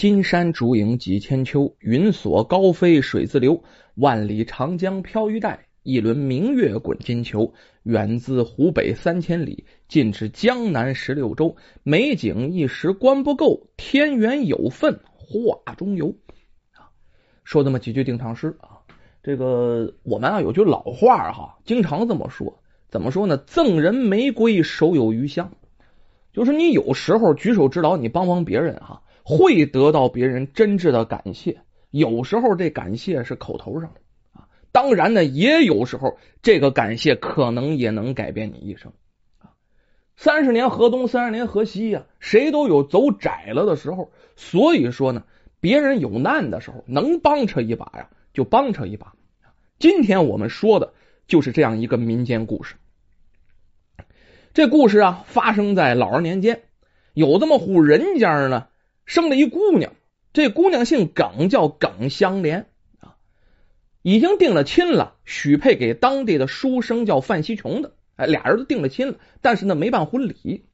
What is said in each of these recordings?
金山竹影几千秋，云锁高飞水自流。万里长江飘玉带，一轮明月滚金球。远自湖北三千里，近至江南十六州。美景一时观不够，天缘有份画中游。啊，说这么几句定场诗啊。这个我们啊有句老话哈，经常这么说。怎么说呢？赠人玫瑰，手有余香。就是你有时候举手之劳，你帮帮别人哈。会得到别人真挚的感谢，有时候这感谢是口头上的啊，当然呢，也有时候这个感谢可能也能改变你一生啊。三十年河东，三十年河西呀，谁都有走窄了的时候，所以说呢，别人有难的时候，能帮他一把呀，就帮他一把。今天我们说的就是这样一个民间故事。这故事啊，发生在老二年间，有这么户人家呢。生了一姑娘，这姑娘姓耿，叫耿香莲啊，已经定了亲了，许配给当地的书生叫范希琼的。哎，俩人都定了亲了，但是呢，没办婚礼。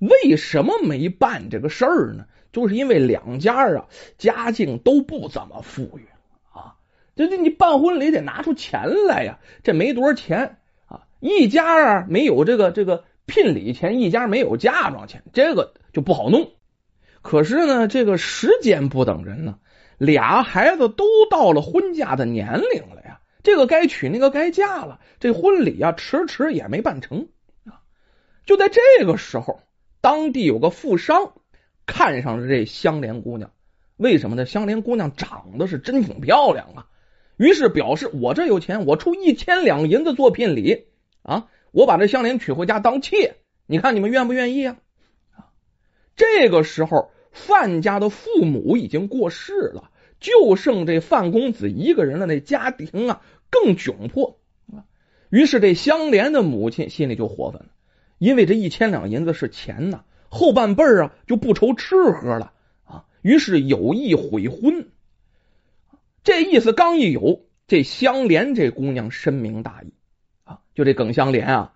为什么没办这个事儿呢？就是因为两家啊，家境都不怎么富裕啊。这这，你办婚礼得拿出钱来呀，这没多少钱啊。一家啊没有这个这个聘礼钱，一家没有嫁妆钱，这个就不好弄。可是呢，这个时间不等人呢，俩孩子都到了婚嫁的年龄了呀，这个该娶，那个该嫁了，这婚礼啊，迟迟也没办成啊。就在这个时候，当地有个富商看上了这香莲姑娘，为什么呢？香莲姑娘长得是真挺漂亮啊，于是表示我这有钱，我出一千两银子做聘礼啊，我把这香莲娶回家当妾，你看你们愿不愿意啊？这个时候，范家的父母已经过世了，就剩这范公子一个人了。那家庭啊，更窘迫啊。于是这香莲的母亲心里就火愤了，因为这一千两银子是钱呐，后半辈儿啊就不愁吃喝了啊。于是有意悔婚，这意思刚一有，这香莲这姑娘深明大义啊，就这耿香莲啊，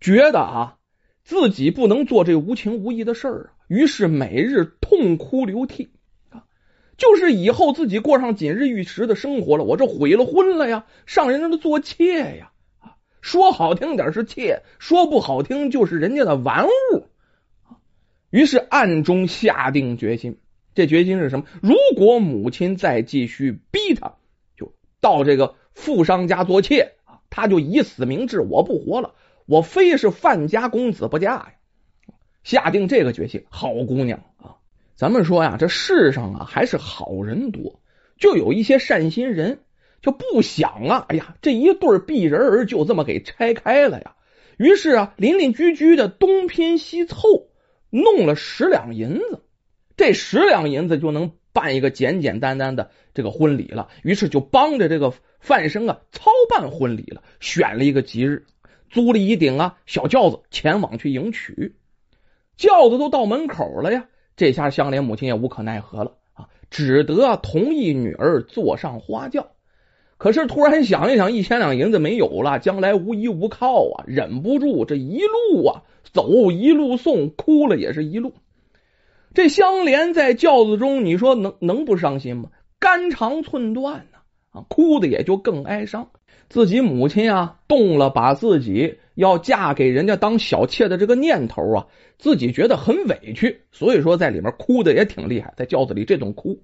觉得啊。自己不能做这无情无义的事儿啊，于是每日痛哭流涕啊，就是以后自己过上锦日玉食的生活了，我这悔了婚了呀，上人家的做妾呀啊，说好听点是妾，说不好听就是人家的玩物。于是暗中下定决心，这决心是什么？如果母亲再继续逼他，就到这个富商家做妾啊，他就以死明志，我不活了。我非是范家公子不嫁呀！下定这个决心，好姑娘啊！咱们说呀，这世上啊还是好人多，就有一些善心人就不想啊，哎呀，这一对璧人儿就这么给拆开了呀。于是啊，邻邻居居的东拼西凑，弄了十两银子，这十两银子就能办一个简简单单的这个婚礼了。于是就帮着这个范生啊操办婚礼了，选了一个吉日。租了一顶啊小轿子前往去迎娶，轿子都到门口了呀。这下香莲母亲也无可奈何了啊，只得同意女儿坐上花轿。可是突然想一想，一千两银子没有了，将来无依无靠啊，忍不住这一路啊走一路送，哭了也是一路。这香莲在轿子中，你说能能不伤心吗？肝肠寸断呢啊，哭的也就更哀伤。自己母亲啊，动了把自己要嫁给人家当小妾的这个念头啊，自己觉得很委屈，所以说在里面哭的也挺厉害，在轿子里这种哭。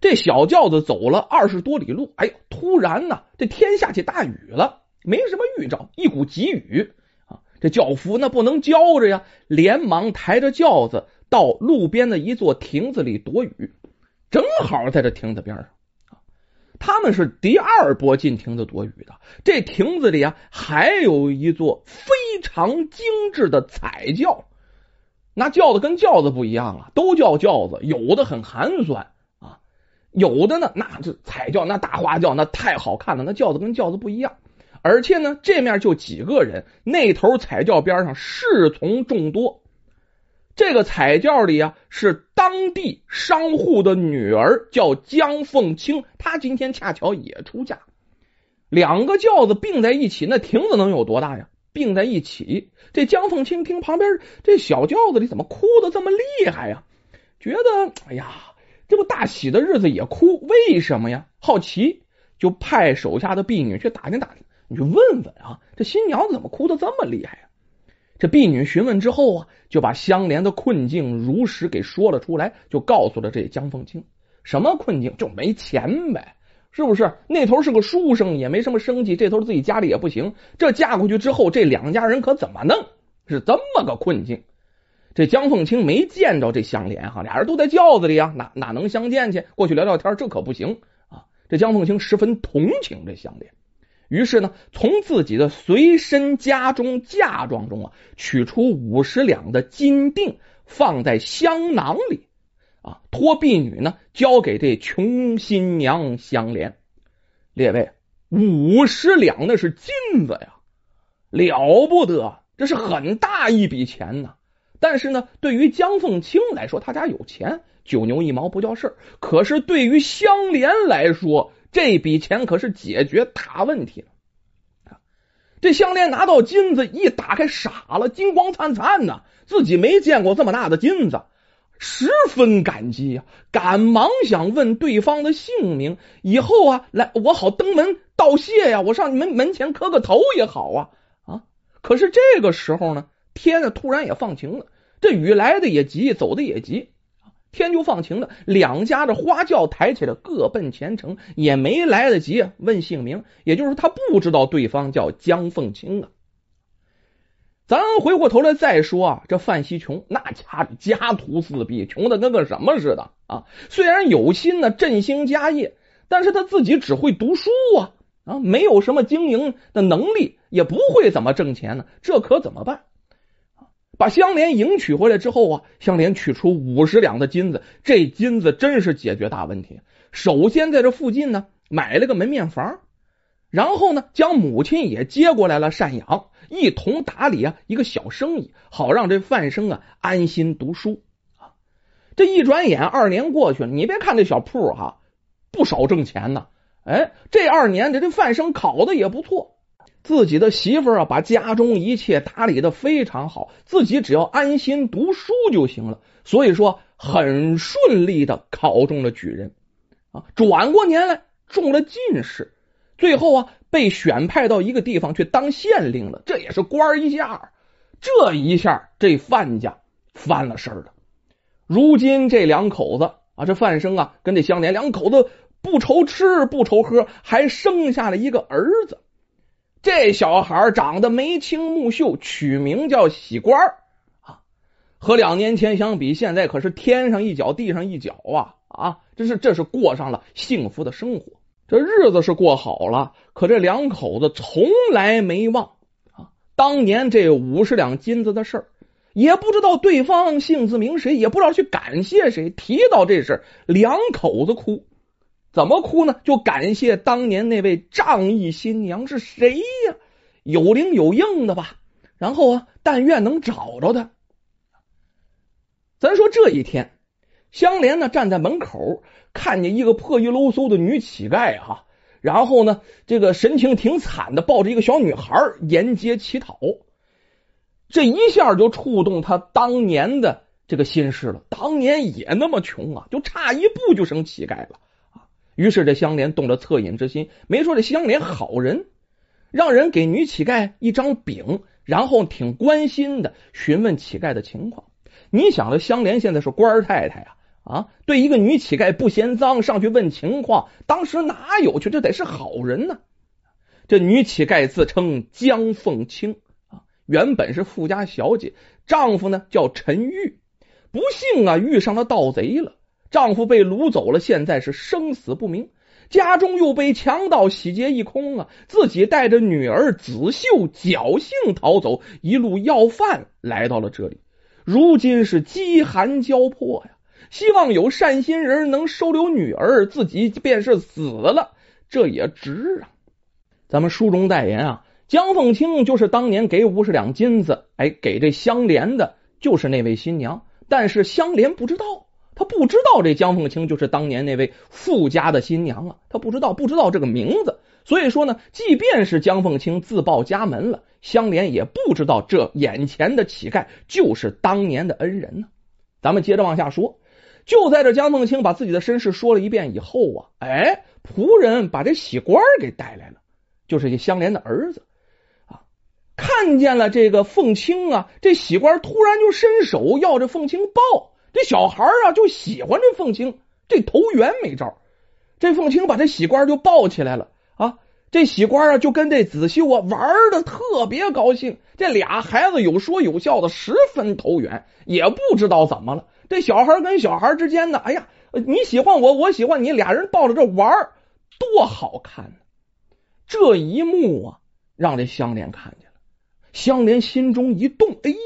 这小轿子走了二十多里路，哎呦，突然呢，这天下起大雨了，没什么预兆，一股急雨啊，这轿夫那不能浇着呀，连忙抬着轿子到路边的一座亭子里躲雨，正好在这亭子边上。他们是第二波进亭子躲雨的。这亭子里啊，还有一座非常精致的彩轿。那轿子跟轿子不一样啊，都叫轿子，有的很寒酸啊，有的呢，那这彩轿那大花轿那太好看了。那轿子跟轿子不一样，而且呢，这面就几个人，那头彩轿边上侍从众多。这个彩轿里啊，是当地商户的女儿，叫江凤清。她今天恰巧也出嫁，两个轿子并在一起，那亭子能有多大呀？并在一起，这江凤清听旁边这小轿子里怎么哭的这么厉害呀？觉得哎呀，这这不大喜的日子也哭，为什么呀？好奇，就派手下的婢女去打听打听，你去问问啊，这新娘子怎么哭的这么厉害呀？这婢女询问之后啊，就把香莲的困境如实给说了出来，就告诉了这江凤清，什么困境？就没钱呗。是不是那头是个书生，也没什么生计，这头自己家里也不行，这嫁过去之后，这两家人可怎么弄？是这么个困境。这江凤清没见着这香莲哈，俩人都在轿子里啊，哪哪能相见去？过去聊聊天，这可不行啊。这江凤清十分同情这香莲，于是呢，从自己的随身家中嫁妆中啊，取出五十两的金锭，放在香囊里。啊，托婢女呢，交给这穷新娘香莲。列位，五十两那是金子呀，了不得，这是很大一笔钱呢。但是呢，对于江凤清来说，他家有钱，九牛一毛不叫事儿。可是对于香莲来说，这笔钱可是解决大问题了。这项链拿到金子一打开，傻了，金光灿灿呢，自己没见过这么大的金子。十分感激呀，赶忙想问对方的姓名，以后啊，来我好登门道谢呀，我上你们门前磕个头也好啊啊！可是这个时候呢，天呢突然也放晴了，这雨来的也急，走的也急，天就放晴了，两家的花轿抬起来，各奔前程，也没来得及问姓名，也就是他不知道对方叫江凤清啊。咱回过头来再说啊，这范希琼那家家徒四壁，穷的跟个什么似的啊！虽然有心呢振兴家业，但是他自己只会读书啊啊，没有什么经营的能力，也不会怎么挣钱呢，这可怎么办？把香莲迎娶回来之后啊，香莲取出五十两的金子，这金子真是解决大问题。首先在这附近呢买了个门面房。然后呢，将母亲也接过来了赡养，一同打理啊一个小生意，好让这范生啊安心读书啊。这一转眼二年过去了，你别看这小铺哈不少挣钱呢。哎，这二年这这范生考的也不错，自己的媳妇儿啊把家中一切打理的非常好，自己只要安心读书就行了。所以说很顺利的考中了举人啊，转过年来中了进士。最后啊，被选派到一个地方去当县令了，这也是官一下。这一下，这范家翻了身了。如今这两口子啊，这范生啊，跟这香莲两口子不愁吃不愁喝，还生下了一个儿子。这小孩长得眉清目秀，取名叫喜官儿啊。和两年前相比，现在可是天上一脚地上一脚啊啊！这是这是过上了幸福的生活。这日子是过好了，可这两口子从来没忘啊当年这五十两金子的事儿，也不知道对方姓字名谁，也不知道去感谢谁。提到这事，两口子哭，怎么哭呢？就感谢当年那位仗义新娘是谁呀？有灵有应的吧？然后啊，但愿能找着他。咱说这一天。香莲呢，站在门口，看见一个破衣喽嗖的女乞丐哈，然后呢，这个神情挺惨的，抱着一个小女孩沿街乞讨，这一下就触动他当年的这个心事了。当年也那么穷啊，就差一步就成乞丐了。于是这香莲动了恻隐之心，没说这香莲好人，让人给女乞丐一张饼，然后挺关心的询问乞丐的情况。你想，这香莲现在是官太太呀。啊，对一个女乞丐不嫌脏，上去问情况，当时哪有去？这得是好人呢。这女乞丐自称江凤清啊，原本是富家小姐，丈夫呢叫陈玉，不幸啊遇上了盗贼了，丈夫被掳走了，现在是生死不明，家中又被强盗洗劫一空啊，自己带着女儿子秀侥幸逃走，一路要饭来到了这里，如今是饥寒交迫呀。希望有善心人能收留女儿，自己便是死了，这也值啊！咱们书中代言啊，江凤清就是当年给五十两金子，哎，给这香莲的，就是那位新娘。但是香莲不知道，他不知道这江凤清就是当年那位富家的新娘啊，他不知道，不知道这个名字。所以说呢，即便是江凤清自报家门了，香莲也不知道这眼前的乞丐就是当年的恩人呢。咱们接着往下说。就在这江凤清把自己的身世说了一遍以后啊，哎，仆人把这喜官给带来了，就是这香莲的儿子啊，看见了这个凤清啊，这喜官突然就伸手要这凤清抱，这小孩啊就喜欢这凤青，这投缘没招，这凤青把这喜官就抱起来了啊，这喜官啊就跟这子秀啊玩的特别高兴，这俩孩子有说有笑的，十分投缘，也不知道怎么了。这小孩跟小孩之间呢，哎呀，你喜欢我，我喜欢你，俩人抱着这玩多好看呢！这一幕啊，让这香莲看见了，香莲心中一动，哎呀，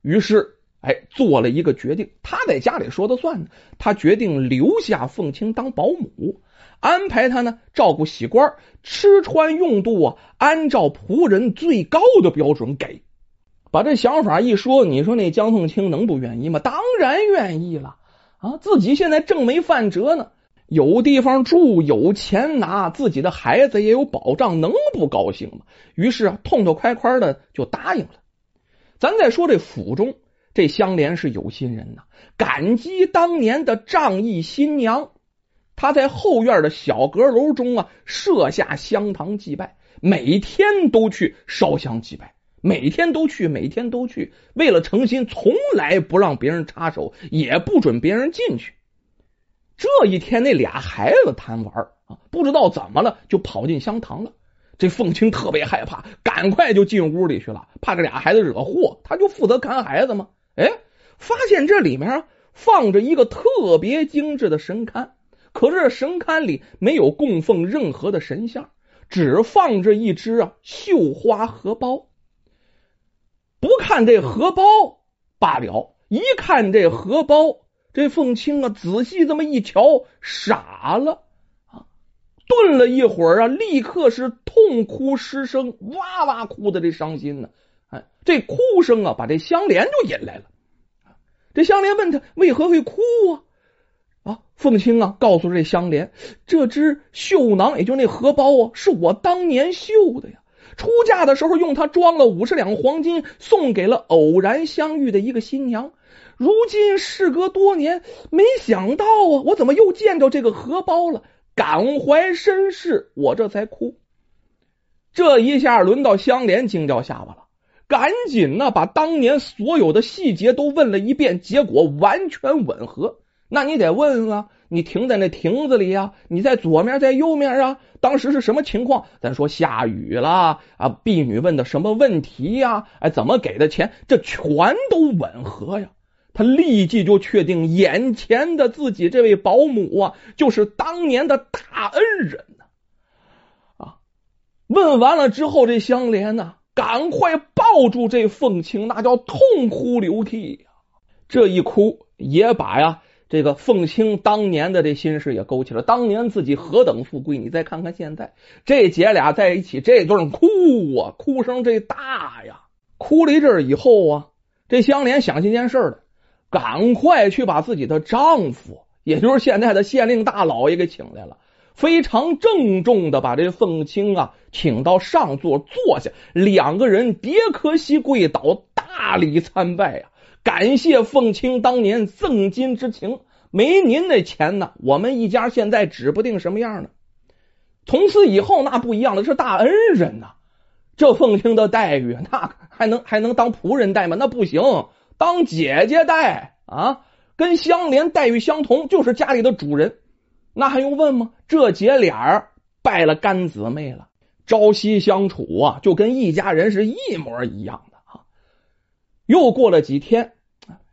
于是哎做了一个决定，他在家里说的算呢，他决定留下凤青当保姆，安排他呢照顾喜官，吃穿用度啊，按照仆人最高的标准给。把这想法一说，你说那江凤清能不愿意吗？当然愿意了啊！自己现在正没饭辙呢，有地方住，有钱拿，自己的孩子也有保障，能不高兴吗？于是啊，痛痛快快的就答应了。咱再说这府中，这香莲是有心人呐，感激当年的仗义新娘，他在后院的小阁楼中啊设下香堂祭拜，每天都去烧香祭拜。每天都去，每天都去，为了诚心，从来不让别人插手，也不准别人进去。这一天，那俩孩子贪玩啊，不知道怎么了，就跑进香堂了。这凤青特别害怕，赶快就进屋里去了，怕这俩孩子惹祸，他就负责看孩子嘛。哎，发现这里面放着一个特别精致的神龛，可是神龛里没有供奉任何的神像，只放着一只啊绣花荷包。不看这荷包罢了，一看这荷包，这凤青啊，仔细这么一瞧，傻了啊！顿了一会儿啊，立刻是痛哭失声，哇哇哭的这伤心呢。哎，这哭声啊，把这香莲就引来了。这香莲问他为何会哭啊？啊，凤青啊，告诉这香莲，这只绣囊，也就那荷包啊，是我当年绣的呀。出嫁的时候用它装了五十两黄金，送给了偶然相遇的一个新娘。如今事隔多年，没想到啊，我怎么又见着这个荷包了？感怀身世，我这才哭。这一下轮到香莲惊掉下巴了，赶紧呢把当年所有的细节都问了一遍，结果完全吻合。那你得问啊。你停在那亭子里呀？你在左面，在右面啊？当时是什么情况？咱说下雨了啊？婢女问的什么问题呀？哎，怎么给的钱？这全都吻合呀！他立即就确定眼前的自己这位保姆啊，就是当年的大恩人呐！啊，问完了之后，这香莲呢，赶快抱住这凤青，那叫痛哭流涕呀！这一哭也把呀。这个凤青当年的这心事也勾起了，当年自己何等富贵，你再看看现在，这姐俩在一起这顿哭啊，哭声这大呀，哭了一阵以后啊，这香莲想起件事了，赶快去把自己的丈夫，也就是现在的县令大老爷给请来了，非常郑重的把这凤青啊请到上座坐下，两个人叠磕膝跪倒，大礼参拜呀。感谢凤青当年赠金之情，没您那钱呢，我们一家现在指不定什么样呢。从此以后那不一样了，是大恩人呐。这凤青的待遇，那还能还能当仆人待吗？那不行，当姐姐待啊，跟香莲待遇相同，就是家里的主人。那还用问吗？这姐俩拜了干姊妹了，朝夕相处啊，就跟一家人是一模一样的啊。又过了几天，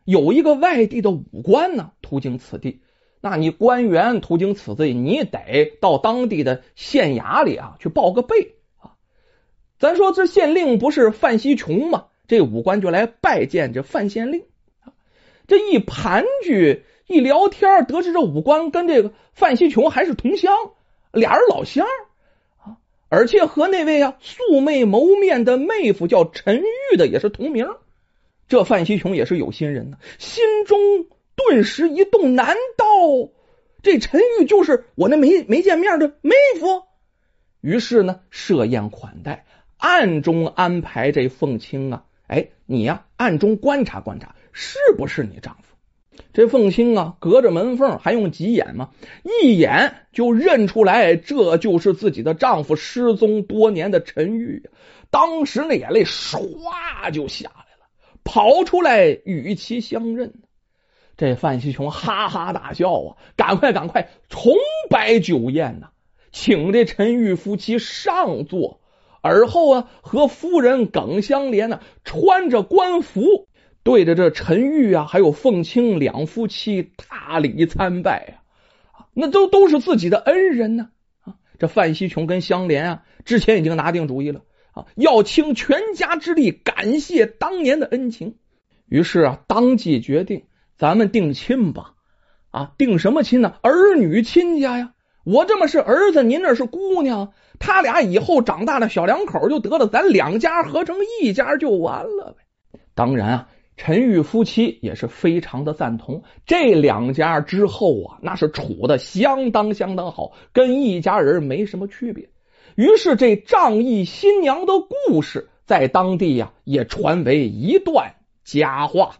有一个外地的武官呢，途经此地。那你官员途经此地，你得到当地的县衙里啊去报个备啊。咱说这县令不是范希琼吗？这武官就来拜见这范县令。这一盘踞一聊天，得知这武官跟这个范希琼还是同乡，俩人老乡啊，而且和那位啊素昧谋面的妹夫叫陈玉的也是同名。这范希琼也是有心人呢，心中顿时一动，难道这陈玉就是我那没没见面的妹夫？于是呢，设宴款待，暗中安排这凤青啊，哎，你呀，暗中观察观察，是不是你丈夫？这凤青啊，隔着门缝还用急眼吗？一眼就认出来，这就是自己的丈夫失踪多年的陈玉。当时那眼泪唰就下来了，跑出来与其相认。这范西琼哈哈大笑啊，赶快赶快重摆酒宴呐，请这陈玉夫妻上座，而后啊，和夫人耿香莲呢，穿着官服。对着这陈玉啊，还有凤青两夫妻大礼参拜啊，那都都是自己的恩人呢啊！这范希琼跟香莲啊，之前已经拿定主意了啊，要倾全家之力感谢当年的恩情。于是啊，当即决定咱们定亲吧啊，定什么亲呢？儿女亲家呀！我这么是儿子，您那是姑娘，他俩以后长大了，小两口就得了，咱两家合成一家就完了呗。当然啊。陈玉夫妻也是非常的赞同，这两家之后啊，那是处的相当相当好，跟一家人没什么区别。于是这仗义新娘的故事在当地呀，也传为一段佳话。